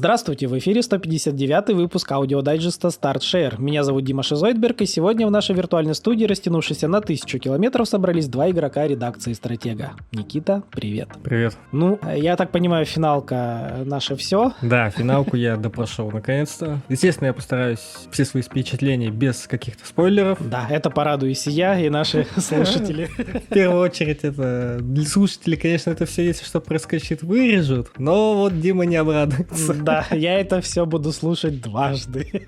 Здравствуйте, в эфире 159 выпуск аудиодайджеста Start Share. Меня зовут Дима Шизойдберг, и сегодня в нашей виртуальной студии, растянувшейся на тысячу километров, собрались два игрока редакции «Стратега». Никита, привет. Привет. Ну, я так понимаю, финалка наше все. Да, финалку я допрошел наконец-то. Естественно, я постараюсь все свои впечатления без каких-то спойлеров. Да, это порадуюсь и я, и наши слушатели. В первую очередь, это для слушателей, конечно, это все, если что проскочит, вырежут. Но вот Дима не обрадуется. Да, я это все буду слушать дважды.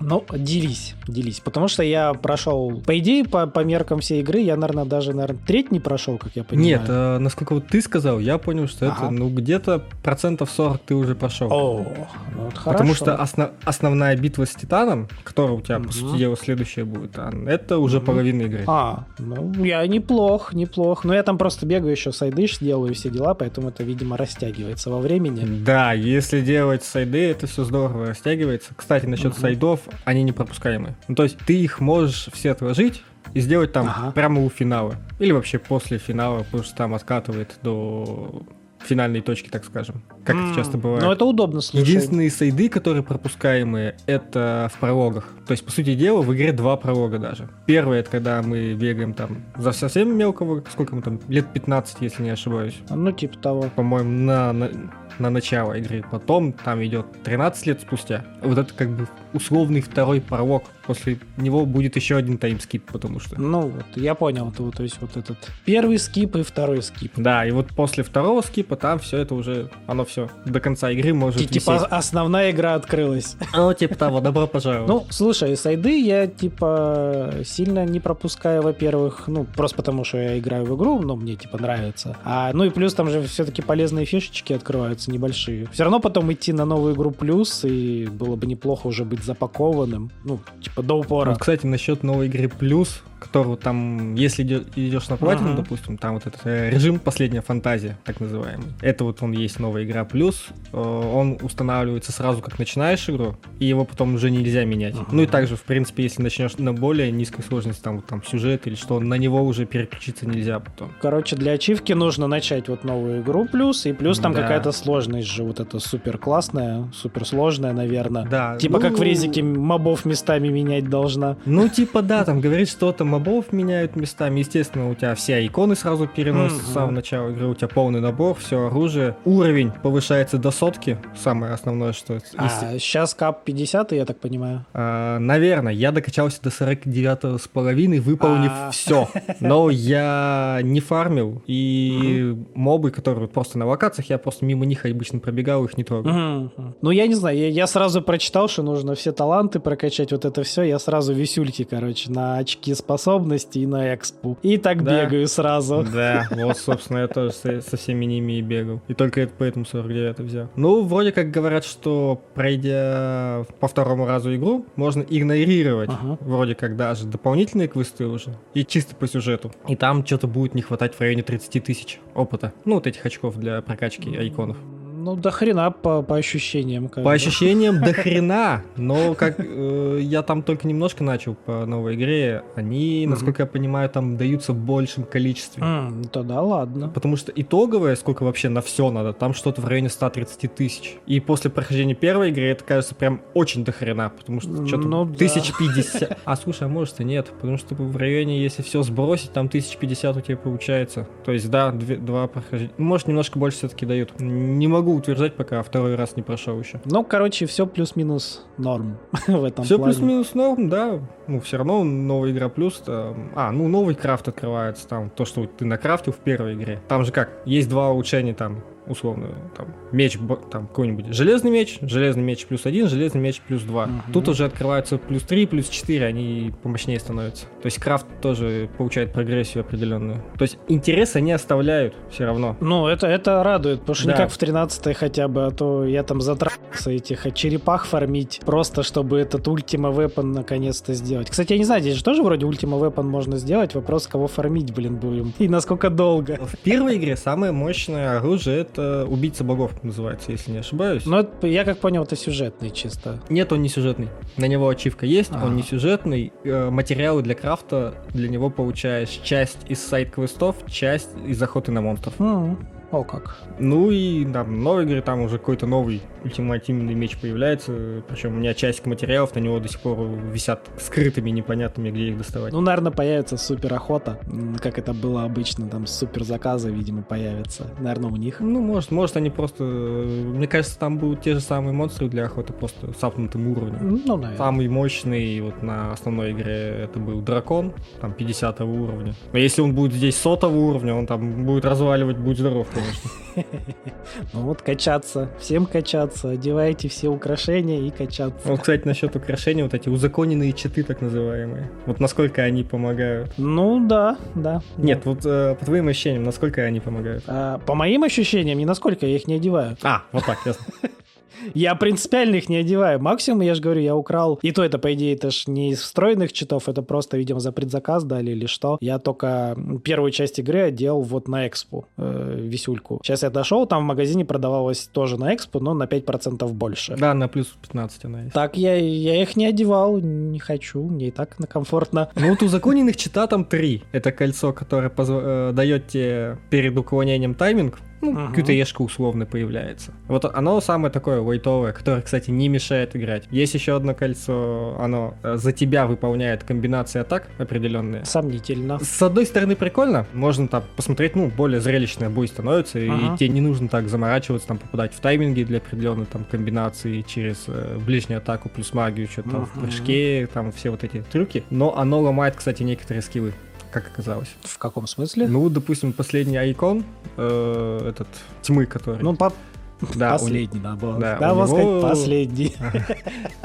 Ну, делись, делись. Потому что я прошел, по идее, по, по меркам всей игры, я, наверное, даже, наверное, треть не прошел, как я понимаю. Нет, э, насколько вот ты сказал, я понял, что ага. это, ну, где-то процентов 40 ты уже прошел. О, ну, вот Потому что основ, основная битва с Титаном, которая у тебя, угу. по сути дела, следующая будет, это уже угу. половина игры. А, ну, я неплох, неплох. Но я там просто бегаю еще сайдыш, делаю все дела, поэтому это, видимо, растягивается во времени. Да, если делать сайды, это все здорово растягивается. Кстати, насчет угу. Сайдов, они не пропускаемы. Ну, то есть ты их можешь все отложить, и сделать там ага. прямо у финала. Или вообще после финала, потому что там откатывает до финальной точки, так скажем. Как mm, это часто бывает. Ну, это удобно слушать. Единственные сайды, которые пропускаемые, это в прологах. То есть, по сути дела, в игре два пролога даже. Первый, это когда мы бегаем там за совсем мелкого, сколько мы там, лет 15, если не ошибаюсь. Ну, типа того. По-моему, на, на, на начало игры. Потом там идет 13 лет спустя. Вот это как бы условный второй пролог. После него будет еще один таймскип, потому что... Ну вот, я понял. То, то есть вот этот первый скип и второй скип. Да, и вот после второго скипа там все это уже, оно все до конца игры может Т- Типа основная игра открылась. Ну, типа того, добро пожаловать. Ну, слушай, сайды я, типа, сильно не пропускаю, во-первых, ну, просто потому что я играю в игру, ну, мне, типа, нравится. А, ну и плюс там же все-таки полезные фишечки открываются небольшие. Все равно потом идти на новую игру плюс, и было бы неплохо уже быть запакованным, ну, типа до упора. Вот, кстати, насчет новой игры плюс, которого там, если идешь на платину, uh-huh. допустим, там вот этот э, режим «Последняя фантазия», так называемый. Это вот он есть новая игра плюс, э, он устанавливается сразу, как начинаешь игру, и его потом уже нельзя менять. Uh-huh. Ну и также, в принципе, если начнешь на более низкой сложности, там, вот, там сюжет или что, на него уже переключиться нельзя потом. Короче, для ачивки нужно начать вот новую игру плюс, и плюс там да. какая-то сложность же, вот это супер классная, супер сложная, наверное. Да. Типа ну... как в резике мобов местами менять должна. Ну, типа да, там говорит что-то мобов меняют местами. Естественно, у тебя все иконы сразу переносятся mm-hmm. с самого начала игры, у тебя полный набор, все оружие. Уровень повышается до сотки, самое основное, что... А, сейчас кап 50, я так понимаю? А, наверное, я докачался до 49 с половиной, выполнив а. все. Но я не фармил, и мобы, которые просто на локациях, я просто мимо них обычно пробегал, их не трогал. Ну, я не знаю, я, я сразу прочитал, что нужно все таланты прокачать, вот это все, я сразу висюльки, короче, на очки способности и на экспу. И так да. бегаю сразу. Да, вот, собственно, я тоже со, со всеми ними и бегал. И только это поэтому 49 взял. Ну, вроде как говорят, что пройдя по второму разу игру, можно игнорировать ага. вроде как даже дополнительные квесты уже. И чисто по сюжету. И там что-то будет не хватать в районе 30 тысяч опыта. Ну, вот этих очков для прокачки айконов. Ну, до хрена по, по ощущениям. Как по бы. ощущениям до хрена, но как э, я там только немножко начал по новой игре, они, насколько я понимаю, там даются в большем количестве. Mm, тогда ладно. Потому что итоговое, сколько вообще на все надо, там что-то в районе 130 тысяч. И после прохождения первой игры это кажется прям очень до хрена, потому что что-то ну, тысяч пятьдесят. А слушай, а может и нет, потому что в районе, если все сбросить, там тысяч пятьдесят у тебя получается. То есть, да, два прохождения. Может, немножко больше все-таки дают. Не могу утверждать, пока второй раз не прошел еще. Ну, короче, все плюс-минус норм в этом Все плюс-минус норм, да. Ну, все равно новая игра плюс. Там... А, ну, новый крафт открывается там. То, что ты накрафтил в первой игре. Там же как, есть два улучшения там условно, там, меч, там, какой-нибудь железный меч, железный меч плюс один, железный меч плюс два. Угу. Тут уже открываются плюс три, плюс четыре, они помощнее становятся. То есть крафт тоже получает прогрессию определенную. То есть интерес они оставляют все равно. Ну, это, это радует, потому что да. не как в 13 хотя бы, а то я там затрался этих черепах фармить, просто чтобы этот Ultima Weapon наконец-то сделать. Кстати, я не знаю, здесь же тоже вроде Ultima Weapon можно сделать, вопрос, кого фармить, блин, будем, и насколько долго. В первой игре самое мощное оружие это «Убийца богов» называется, если не ошибаюсь. Но это, я как понял, это сюжетный чисто. Нет, он не сюжетный. На него ачивка есть, ага. он не сюжетный. Э, материалы для крафта для него получаешь часть из сайт-квестов, часть из охоты на монстров. Ага. О как. Ну и там, новой игре там уже какой-то новый ультимативный меч появляется. Причем у меня часть материалов на него до сих пор висят скрытыми, непонятными, где их доставать. Ну, наверное, появится супер охота, как это было обычно, там супер заказы, видимо, появятся. Наверное, у них. Ну, может, может они просто... Мне кажется, там будут те же самые монстры для охоты, просто с апнутым уровнем. Ну, наверное. Самый мощный вот на основной игре это был дракон, там 50 уровня. Но если он будет здесь сотого уровня, он там будет разваливать, будь здоров, конечно. Ну вот качаться, всем качаться, одевайте все украшения и качаться. Вот, кстати, насчет украшений, вот эти узаконенные читы так называемые. Вот насколько они помогают? Ну да, да. Нет, вот э, по твоим ощущениям, насколько они помогают? А, по моим ощущениям, ни насколько я их не одеваю. А, вот так, ясно. Я принципиально их не одеваю. Максимум, я же говорю, я украл. И то это, по идее, это ж не из встроенных читов, это просто, видимо, за предзаказ дали или что. Я только первую часть игры одел вот на экспу, э, висюльку. Сейчас я дошел, там в магазине продавалось тоже на экспу, но на 5% больше. Да, на плюс 15 она есть. Так я, я их не одевал, не хочу, мне и так комфортно. Ну вот у законенных чита там три. Это кольцо, которое позв... э, дает тебе перед уклонением тайминг, ну, uh-huh. QTE-шка условно появляется. Вот оно самое такое вайтовое, которое, кстати, не мешает играть. Есть еще одно кольцо, оно э, за тебя выполняет комбинации атак определенные. Сомнительно. С одной стороны прикольно, можно там посмотреть, ну, более зрелищный бой становится, uh-huh. и тебе не нужно так заморачиваться, там, попадать в тайминги для определенной там комбинации через э, ближнюю атаку плюс магию, что-то uh-huh. там в прыжке, там все вот эти трюки. Но оно ломает, кстати, некоторые скиллы как оказалось. В каком смысле? Ну, допустим, последний айкон, э, этот тьмы, который. Ну, по да, последний, у... да, было. Да, да, него... сказать, последний.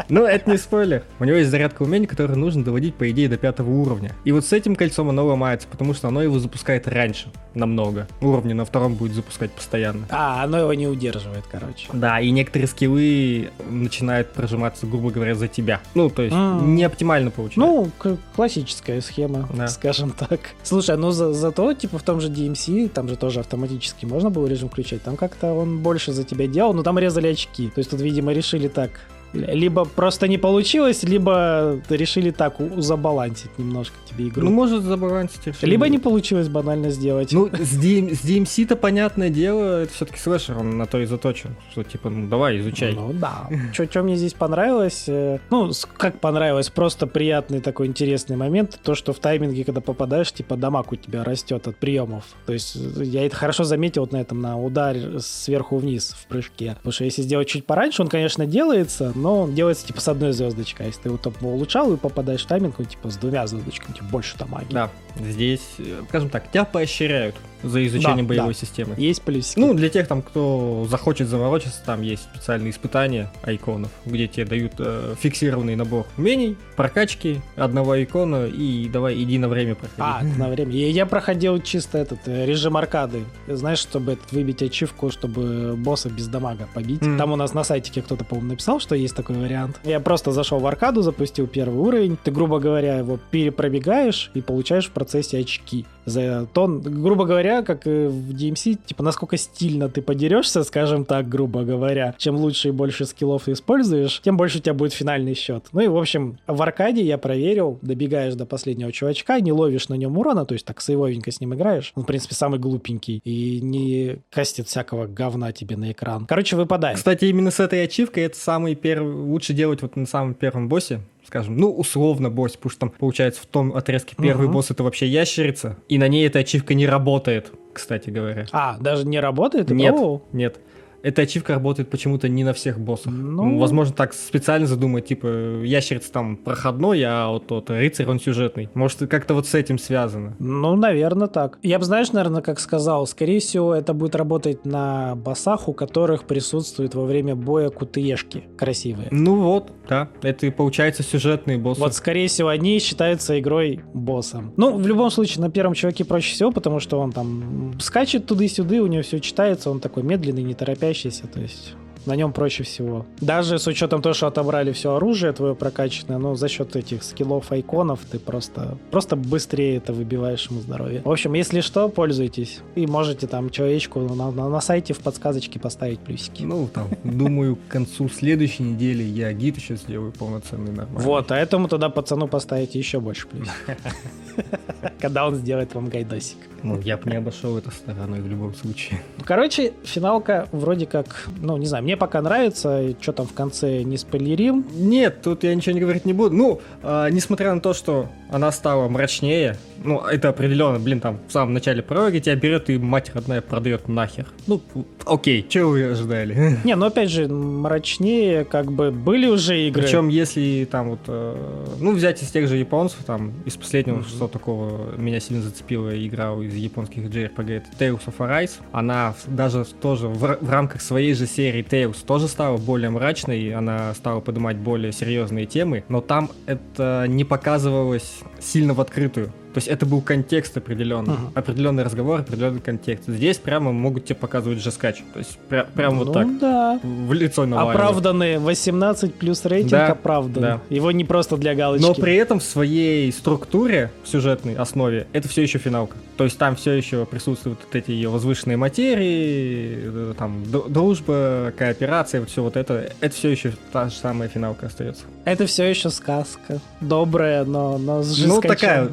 Ну, это не спойлер. У него есть зарядка умений, которую нужно доводить, по идее, до пятого уровня. И вот с этим кольцом оно ломается, потому что оно его запускает раньше, намного. Уровни на втором будет запускать постоянно. А, оно его не удерживает, короче. Да, и некоторые скиллы начинают прожиматься, грубо говоря, за тебя. Ну, то есть, не оптимально получается. Ну, классическая схема, скажем так. Слушай, ну зато, типа, в том же DMC, там же тоже автоматически можно было режим включать, там как-то он больше за тебя делал, но там резали очки. То есть тут, видимо, решили так либо просто не получилось, либо решили так забалансить немножко тебе игру. Ну, может, забалансить решили. Либо не получилось банально сделать. Ну, с, DM, с DMC-то, понятное дело, это все-таки слэшер, он на то и заточен. Что, типа, ну, давай, изучай. Ну, да. Что мне здесь понравилось? Э, ну, как понравилось, просто приятный такой интересный момент, то, что в тайминге, когда попадаешь, типа, дамаг у тебя растет от приемов. То есть, э, я это хорошо заметил вот на этом, на удар сверху вниз в прыжке. Потому что если сделать чуть пораньше, он, конечно, делается, но он делается типа с одной звездочкой. А если ты его топ улучшал и попадаешь в тайминг, он типа с двумя звездочками, типа больше там магии. Да, здесь, э, скажем так, тебя поощряют за изучение да, боевой да. системы. Есть плюсики. Ну, для тех, там, кто захочет заморочиться, там есть специальные испытания айконов, где тебе дают э, фиксированный набор умений, прокачки одного икона и давай иди на время проходи. А, на время. Я, я проходил чисто этот э, режим аркады. Знаешь, чтобы этот, выбить ачивку, чтобы босса без дамага побить. Mm. Там у нас на сайтике кто-то, по-моему, написал, что есть такой вариант. Я просто зашел в аркаду, запустил первый уровень. Ты, грубо говоря, его перепробегаешь и получаешь в процессе очки за тон. Грубо говоря, как в DMC, типа, насколько стильно ты подерешься, скажем так, грубо говоря, чем лучше и больше скиллов ты используешь, тем больше у тебя будет финальный счет. Ну и, в общем, в аркаде я проверил, добегаешь до последнего чувачка, не ловишь на нем урона, то есть так сейвовенько с ним играешь. Он, в принципе, самый глупенький и не кастит всякого говна тебе на экран. Короче, выпадает. Кстати, именно с этой ачивкой это самый первый... Лучше делать вот на самом первом боссе, скажем, ну, условно босс, потому что там, получается, в том отрезке первый uh-huh. босс это вообще ящерица, и на ней эта ачивка не работает, кстати говоря. А, даже не работает? Нет, О. нет эта ачивка работает почему-то не на всех боссах. Ну... Возможно, так специально задумать, типа, ящерица там проходной, а вот тот рыцарь, он сюжетный. Может, как-то вот с этим связано. Ну, наверное, так. Я бы, знаешь, наверное, как сказал, скорее всего, это будет работать на боссах, у которых присутствует во время боя кутыешки красивые. Ну вот, да. Это и получается сюжетные боссы. Вот, скорее всего, они считаются игрой боссом. Ну, в любом случае, на первом чуваке проще всего, потому что он там скачет туды-сюды, у него все читается, он такой медленный, не торопясь светящийся, то есть на нем проще всего. Даже с учетом того, что отобрали все оружие твое прокачанное, но за счет этих скиллов, айконов ты просто, просто быстрее это выбиваешь ему здоровье. В общем, если что, пользуйтесь. И можете там человечку на, на, на сайте в подсказочке поставить плюсики. Ну, там, думаю, к концу следующей недели я гид еще сделаю полноценный нормальный. Вот, а этому тогда пацану поставите еще больше плюсиков. когда он сделает вам гайдосик. Ну, я бы не обошел это стороной в любом случае. Ну, короче, финалка вроде как, ну, не знаю, мне пока нравится, что там в конце не спойлерим. Нет, тут я ничего не говорить не буду. Ну, э, несмотря на то, что она стала мрачнее, ну, это определенно, блин, там в самом начале прологи тебя берет и мать родная продает нахер. Ну, окей, чего вы ожидали? Не, ну опять же, мрачнее, как бы были уже игры. Причем, если там вот, э, ну, взять из тех же японцев, там, из последнего, mm-hmm. что такого меня сильно зацепила игра из японских JRPG, это Tales of Arise. Она даже тоже в, в рамках своей же серии Tales тоже стала более мрачной, она стала поднимать более серьезные темы, но там это не показывалось сильно в открытую. То есть это был контекст определенный, uh-huh. определенный разговор, определенный контекст. Здесь прямо могут тебе показывать жескач. То есть пря- прямо ну, вот так. да. В лицо наваливают. Оправданные 18 плюс рейтинг да, оправдан. Да. Его не просто для галочки. Но при этом в своей структуре, сюжетной основе, это все еще финалка. То есть там все еще присутствуют вот эти ее возвышенные материи, э, там дружба, кооперация, вот все вот это. Это все еще та же самая финалка остается. Это все еще сказка. Добрая, но, но с Ну, такая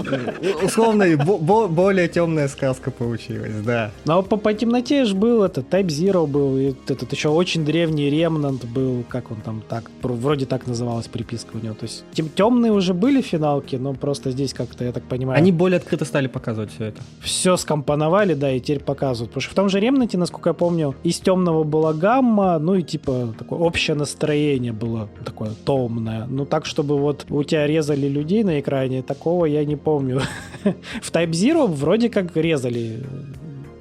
условно более темная сказка получилась, да. Но по, по темноте же был это Type Zero был, и этот еще очень древний Ремнант был, как он там так, вроде так называлась приписка у него. То есть тем, темные уже были финалки, но просто здесь как-то, я так понимаю... Они более открыто стали показывать все это. Все скомпоновали, да, и теперь показывают. Потому что в том же Ремнанте, насколько я помню, из темного была гамма, ну и типа такое общее настроение было такое томное. Ну так, чтобы вот у тебя резали людей на экране, такого я не помню. В Type Zero вроде как резали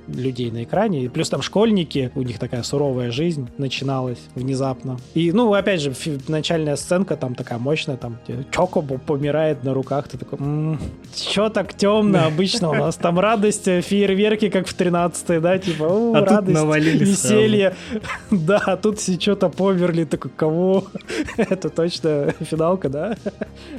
людей на экране. И плюс там школьники, у них такая суровая жизнь начиналась внезапно. И, ну, опять же, начальная сценка там такая мощная, там Чокобо помирает на руках, ты такой, м-м, чё так темно обычно у нас? Там радость, э, фейерверки, как в 13 да, типа, о, а радость, веселье. Да, а тут все что-то померли, такой, кого? Это точно финалка, да?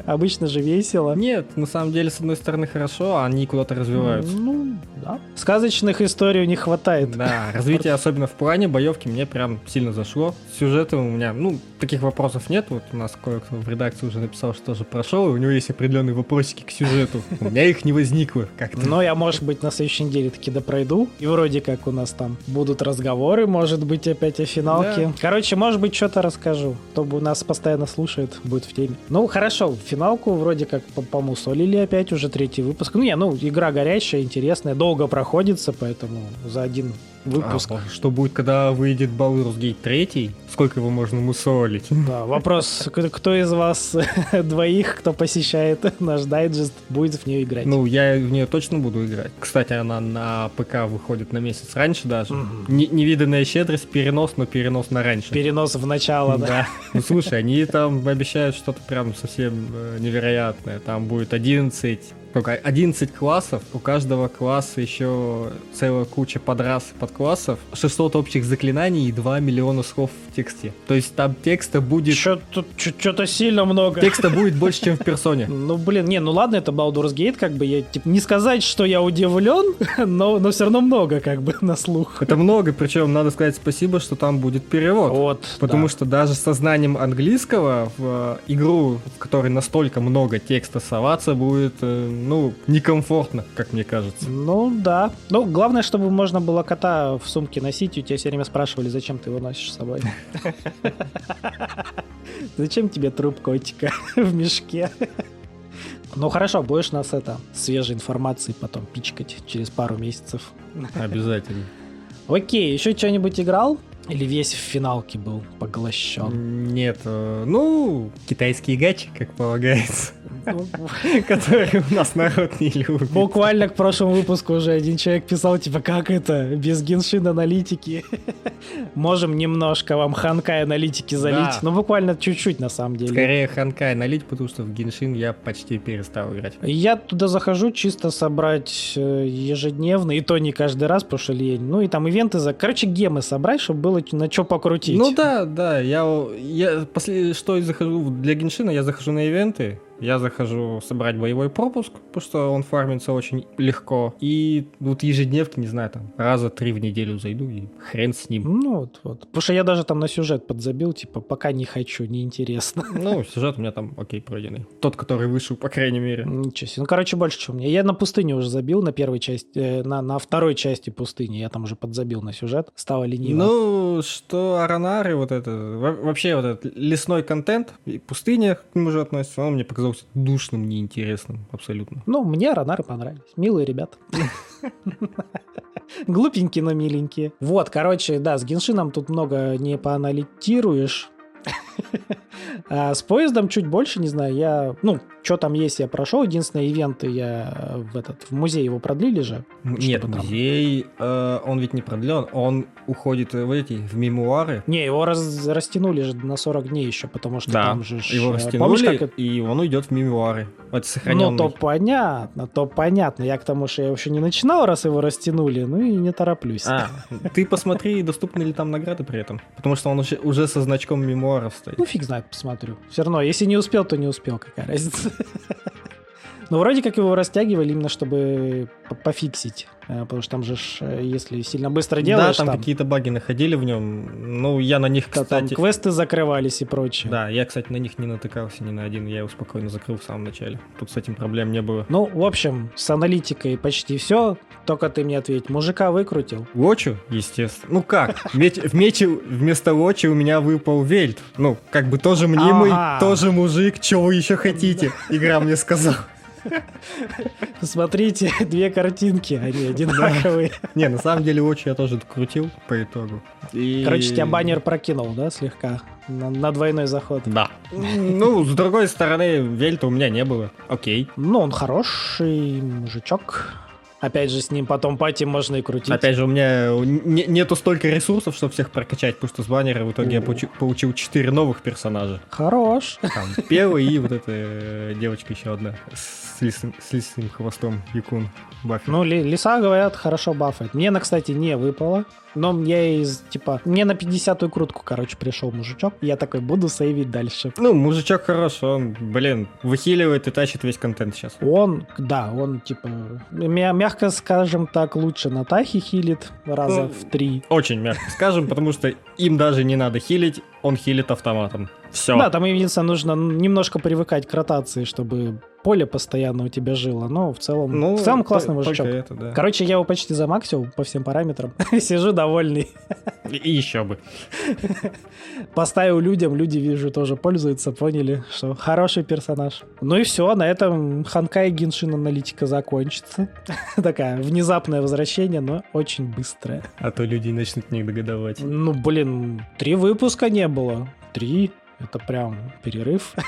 Обычно же весело. Нет, на самом деле, с одной стороны, хорошо, а они куда-то развиваются. Ну, да. Сказочных историй не хватает. Да, развитие особенно в плане боевки мне прям сильно зашло. Сюжетом у меня, ну, таких вопросов нет. Вот у нас кое-кто в редакции уже написал, что тоже прошел, и у него есть определенные вопросики к сюжету. У меня их не возникло как-то. Но я, может быть, на следующей неделе таки допройду. И вроде как у нас там будут разговоры, может быть, опять о финалке. Короче, может быть, что-то расскажу. Кто бы нас постоянно слушает, будет в теме. Ну, хорошо, финалку вроде как помусолили опять, уже третий выпуск. Ну, не, ну, игра горячая, интересная, долго проходится, поэтому за один выпуск. А, что будет, когда выйдет Baldur's Gate 3? Сколько его можно мусолить? Да, вопрос, кто из вас двоих, кто посещает наш дайджест, будет в нее играть? Ну, я в нее точно буду играть. Кстати, она на ПК выходит на месяц раньше даже. Угу. невиданная щедрость, перенос, но перенос на раньше. Перенос в начало, да? Да. Ну, слушай, они там обещают что-то прям совсем э, невероятное. Там будет 11 сколько, 11 классов, у каждого класса еще целая куча подрас подклассов, 600 общих заклинаний и 2 миллиона слов в тексте. То есть там текста будет... Что-то сильно много. Текста будет больше, чем в персоне. Ну, блин, не, ну ладно, это Baldur's Gate, как бы, я, типа, не сказать, что я удивлен, но, но все равно много, как бы, на слух. Это много, причем надо сказать спасибо, что там будет перевод. Вот, Потому да. что даже со знанием английского в игру, в которой настолько много текста соваться будет, э, ну, некомфортно, как мне кажется. Ну, да. Ну, главное, чтобы можно было кота в сумке носить, и у тебя все время спрашивали, зачем ты его носишь с собой. Зачем тебе труп котика в мешке? Ну хорошо, будешь нас это свежей информацией потом пичкать через пару месяцев. Обязательно. Окей, еще что-нибудь играл? Или весь в финалке был поглощен? Нет, э, ну, китайские гачи, как полагается. Ну, которые у нас народ не любит. Буквально к прошлому выпуску уже один человек писал, типа, как это, без геншин аналитики? Можем немножко вам ханкай аналитики залить, но буквально чуть-чуть на самом деле. Скорее ханкай налить, потому что в геншин я почти перестал играть. Я туда захожу чисто собрать э, ежедневно, и то не каждый раз, потому что лень. Ну и там ивенты за... Короче, гемы собрать, чтобы было на что покрутить. Ну да, да, я, я после, что я захожу для геншина, я захожу на ивенты, Я захожу собрать боевой пропуск, потому что он фармится очень легко. И вот ежедневки, не знаю, там раза три в неделю зайду и хрен с ним. Ну вот, вот. Потому что я даже там на сюжет подзабил, типа, пока не хочу, неинтересно. Ну, сюжет у меня там окей пройденный. Тот, который вышел, по крайней мере. Ничего себе. Ну, короче, больше, чем у меня. Я на пустыне уже забил, на первой части, э, на, на второй части пустыни. Я там уже подзабил на сюжет. Стало лениво. Ну, что Аронары, вот это, вообще вот этот лесной контент, и пустыня к нему же относится, он мне показался душным, неинтересным абсолютно. Ну, мне Аронары понравились. Милые ребята. Глупенькие, но миленькие. Вот, короче, да, с Геншином тут много не поаналитируешь. А с поездом чуть больше, не знаю, я, ну, что там есть, я прошел. Единственное, ивенты я в этот в музей его продлили же. Нет, музей, э, он ведь не продлен, он уходит в эти, в мемуары. Не, его раз, растянули же на 40 дней еще, потому что да, там же... его растянули, помнишь, как... и он уйдет в мемуары. Это сохраненный. Ну, то понятно, то понятно. Я к тому, что я еще не начинал, раз его растянули, ну и не тороплюсь. А, ты посмотри, доступны ли там награды при этом. Потому что он уже, уже со значком мемуаров стоит. Ну, фиг знает, посмотрю. Все равно, если не успел, то не успел, какая разница. Ну, вроде как его растягивали именно, чтобы пофиксить. Э, потому что там же, э, если сильно быстро делаешь... Да, там, там... какие-то баги находили в нем. Ну, я на них, кстати... Там квесты закрывались и прочее. Да, я, кстати, на них не натыкался ни на один. Я его спокойно закрыл в самом начале. Тут с этим проблем не было. Ну, в общем, с аналитикой почти все. Только ты мне ответь, мужика выкрутил? Лочу, естественно. Ну как? В мече вместо Лочи у меня выпал Вельт. Ну, как бы тоже мнимый, тоже мужик. Чего вы еще хотите? Игра мне сказала. Смотрите, две картинки, они одинаковые. Не, на самом деле очень я тоже крутил по итогу. Короче, тебя баннер прокинул, да, слегка? На, на двойной заход. Да. Ну, с другой стороны, Вельта у меня не было. Окей. Ну, он хороший мужичок. Опять же, с ним потом пати можно и крутить. Опять же, у меня не, нету столько ресурсов, чтобы всех прокачать, потому что с баннера в итоге я получил, получил 4 новых персонажа. Хорош. Там первый и вот эта э, девочка еще одна с лисным, с лисным хвостом Якун баффит. Ну, лиса, говорят, хорошо бафает. Мне она, кстати, не выпала. Но мне из, типа, мне на 50-ю крутку, короче, пришел мужичок. Я такой, буду сейвить дальше. Ну, мужичок хорош, он, блин, выхиливает и тащит весь контент сейчас. Он, да, он, типа, мягко скажем так, лучше на Тахе хилит раза ну, в три. Очень мягко скажем, потому что им даже не надо хилить, он хилит автоматом. Все. Да, там единственное нужно немножко привыкать к ротации, чтобы поле постоянно у тебя жило. Но в целом, ну, в целом классный мужичок. Это, да. Короче, я его почти замаксил по всем параметрам. Сижу довольный. И еще бы. Поставил людям, люди, вижу, тоже пользуются, поняли, что хороший персонаж. Ну и все, на этом Ханкай Геншин аналитика закончится. Такая внезапное возвращение, но очень быстрое. А то люди начнут не догадывать. Ну, блин, три выпуска не было. Три. Это прям перерыв.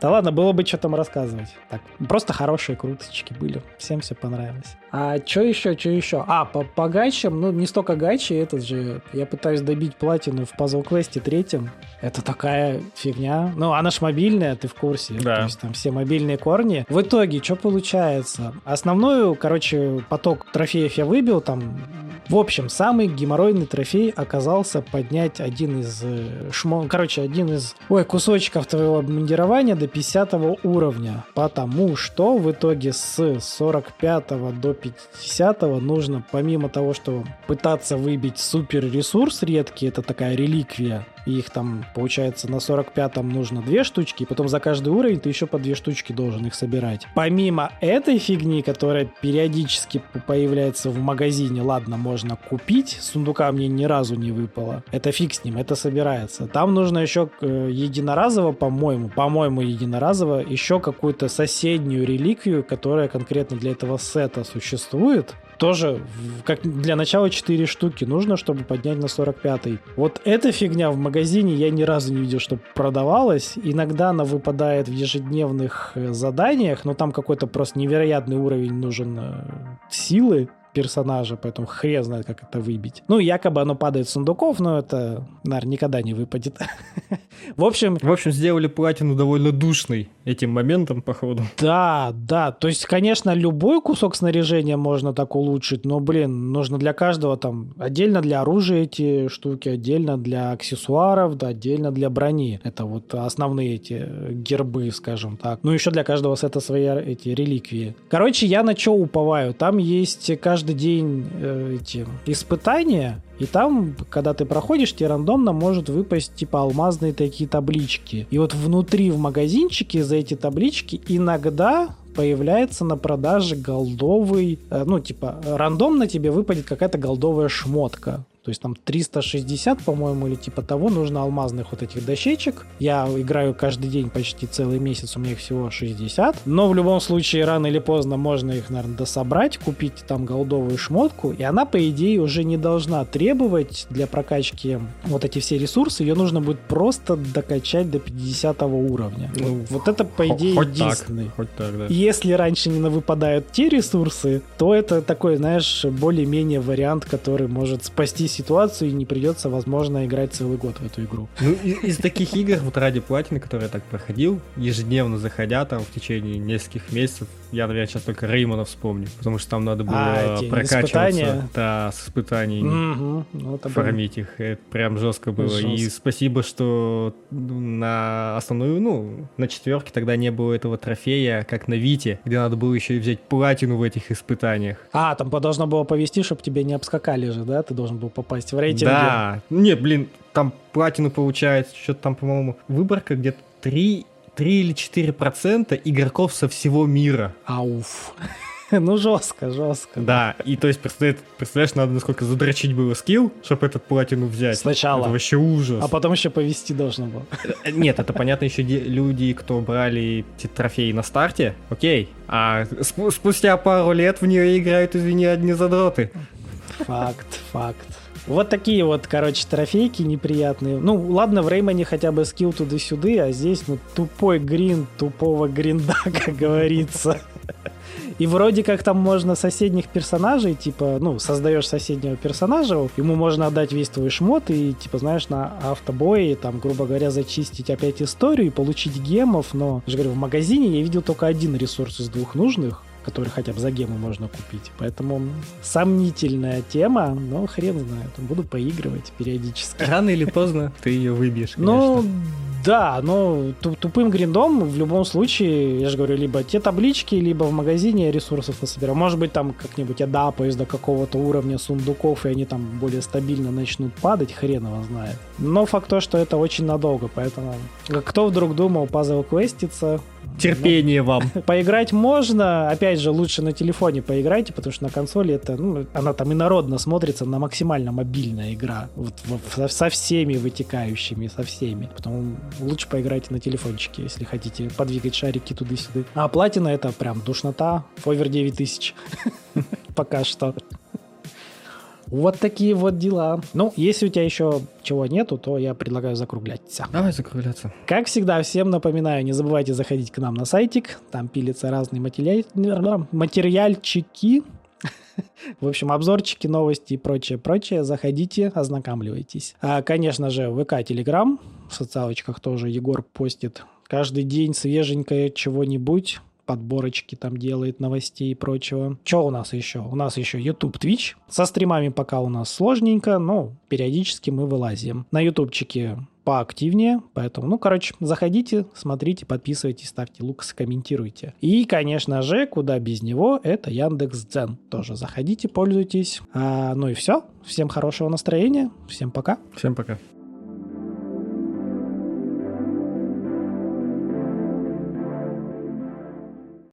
Да ладно, было бы что там рассказывать. Так, просто хорошие круточки были. Всем все понравилось. А что еще, что еще? А, по, по гайчам, ну не столько гайчи, этот же, я пытаюсь добить платину в пазл квесте третьем. Это такая фигня. Ну, она ж мобильная, ты в курсе. Да. То есть там все мобильные корни. В итоге, что получается? Основную, короче, поток трофеев я выбил, там в общем, самый геморройный трофей оказался поднять один из э, шмон... Короче, один из ой, кусочков твоего обмундирования до 50 уровня. Потому что в итоге с 45 до 50 нужно, помимо того, что пытаться выбить супер ресурс редкий, это такая реликвия, их там, получается, на 45-м нужно две штучки, и потом за каждый уровень ты еще по две штучки должен их собирать. Помимо этой фигни, которая периодически появляется в магазине, ладно, можно купить, сундука мне ни разу не выпало. Это фиг с ним, это собирается. Там нужно еще э, единоразово, по-моему, по-моему, единоразово еще какую-то соседнюю реликвию, которая конкретно для этого сета существует, тоже как для начала 4 штуки нужно, чтобы поднять на 45-й. Вот эта фигня в магазине я ни разу не видел, что продавалась. Иногда она выпадает в ежедневных э, заданиях, но там какой-то просто невероятный уровень нужен э, силы персонажа, поэтому хрен знает, как это выбить. Ну, якобы оно падает с сундуков, но это, наверное, никогда не выпадет. В общем... В общем, сделали платину довольно душной этим моментом, походу. Да, да. То есть, конечно, любой кусок снаряжения можно так улучшить, но, блин, нужно для каждого там отдельно для оружия эти штуки, отдельно для аксессуаров, да, отдельно для брони. Это вот основные эти гербы, скажем так. Ну, еще для каждого сета свои эти реликвии. Короче, я на что уповаю? Там есть каждый день э, эти испытания, и там, когда ты проходишь, тебе рандомно может выпасть типа алмазные такие таблички. И вот внутри в магазинчике за эти таблички иногда появляется на продаже голдовый, э, ну, типа, рандомно тебе выпадет какая-то голдовая шмотка. То есть там 360, по-моему, или типа того, нужно алмазных вот этих дощечек. Я играю каждый день почти целый месяц, у меня их всего 60. Но в любом случае, рано или поздно можно их, наверное, дособрать, купить там голдовую шмотку. И она, по идее, уже не должна требовать для прокачки вот эти все ресурсы. Ее нужно будет просто докачать до 50 уровня. Ну, вот это, по идее, хоть единственный. Так, хоть так, да. Если раньше не выпадают те ресурсы, то это такой, знаешь, более-менее вариант, который может спасти ситуацию и не придется, возможно, играть целый год в эту игру. Ну, из, таких игр, вот ради платины, которые я так проходил, ежедневно заходя там в течение нескольких месяцев, я, наверное, сейчас только Реймона вспомню, потому что там надо было а, прокачиваться. Да, с испытаниями. Угу. Ну, фармить их. Это прям жестко было. Жестко. И спасибо, что на основную, ну, на четверке тогда не было этого трофея, как на Вите, где надо было еще и взять платину в этих испытаниях. А, там должно было повести, чтобы тебе не обскакали же, да? Ты должен был попасть в рейтинг. Да. Нет, блин, там платину получается, что-то там, по-моему, выборка где-то 3 3 или 4 процента игроков со всего мира. Ауф. Ну, жестко, жестко. Да, и то есть, представляешь, надо насколько задрочить было скилл, чтобы этот платину взять. Сначала. Это вообще ужас. А потом еще повести должно было. Э, нет, это понятно, еще люди, кто брали эти трофеи на старте, окей. А спустя пару лет в нее играют, извини, одни задроты. Факт, факт. Вот такие вот, короче, трофейки неприятные. Ну, ладно, в Реймоне хотя бы скилл туда-сюда, а здесь, ну, тупой грин тупого гринда, как говорится. И вроде как там можно соседних персонажей, типа, ну, создаешь соседнего персонажа, ему можно отдать весь твой шмот и, типа, знаешь, на автобое, там, грубо говоря, зачистить опять историю и получить гемов, но, я же говорю, в магазине я видел только один ресурс из двух нужных, который хотя бы за гемы можно купить. Поэтому сомнительная тема, но хрен знает. Буду поигрывать периодически. Рано или поздно ты ее выбьешь, Ну, да, но тупым гриндом в любом случае, я же говорю, либо те таблички, либо в магазине ресурсов собираю. Может быть, там как-нибудь я дапаюсь до какого-то уровня сундуков, и они там более стабильно начнут падать, хрен его знает. Но факт то, что это очень надолго, поэтому кто вдруг думал пазл квеститься, Терпение вам. Поиграть можно, опять же, лучше на телефоне поиграйте, потому что на консоли это, ну, она там инородно смотрится, на максимально мобильная игра, вот, вот со всеми вытекающими, со всеми. Потом лучше поиграйте на телефончике, если хотите подвигать шарики туда-сюда. А платина это прям душнота, овер 9000. Пока что. Вот такие вот дела. Ну, если у тебя еще чего нету, то я предлагаю закругляться. Давай закругляться. Как всегда, всем напоминаю, не забывайте заходить к нам на сайтик. Там пилятся разные материаль... материальчики. В общем, обзорчики, новости и прочее, прочее. Заходите, ознакомливайтесь. А, конечно же, ВК, Телеграм. В социалочках тоже Егор постит каждый день свеженькое чего-нибудь подборочки там делает, новостей и прочего. Что у нас еще? У нас еще YouTube, Twitch. Со стримами пока у нас сложненько, но периодически мы вылазим. На ютубчике поактивнее. Поэтому, ну, короче, заходите, смотрите, подписывайтесь, ставьте лукс, комментируйте. И, конечно же, куда без него, это Яндекс Дзен. Тоже заходите, пользуйтесь. А, ну и все. Всем хорошего настроения. Всем пока. Всем пока.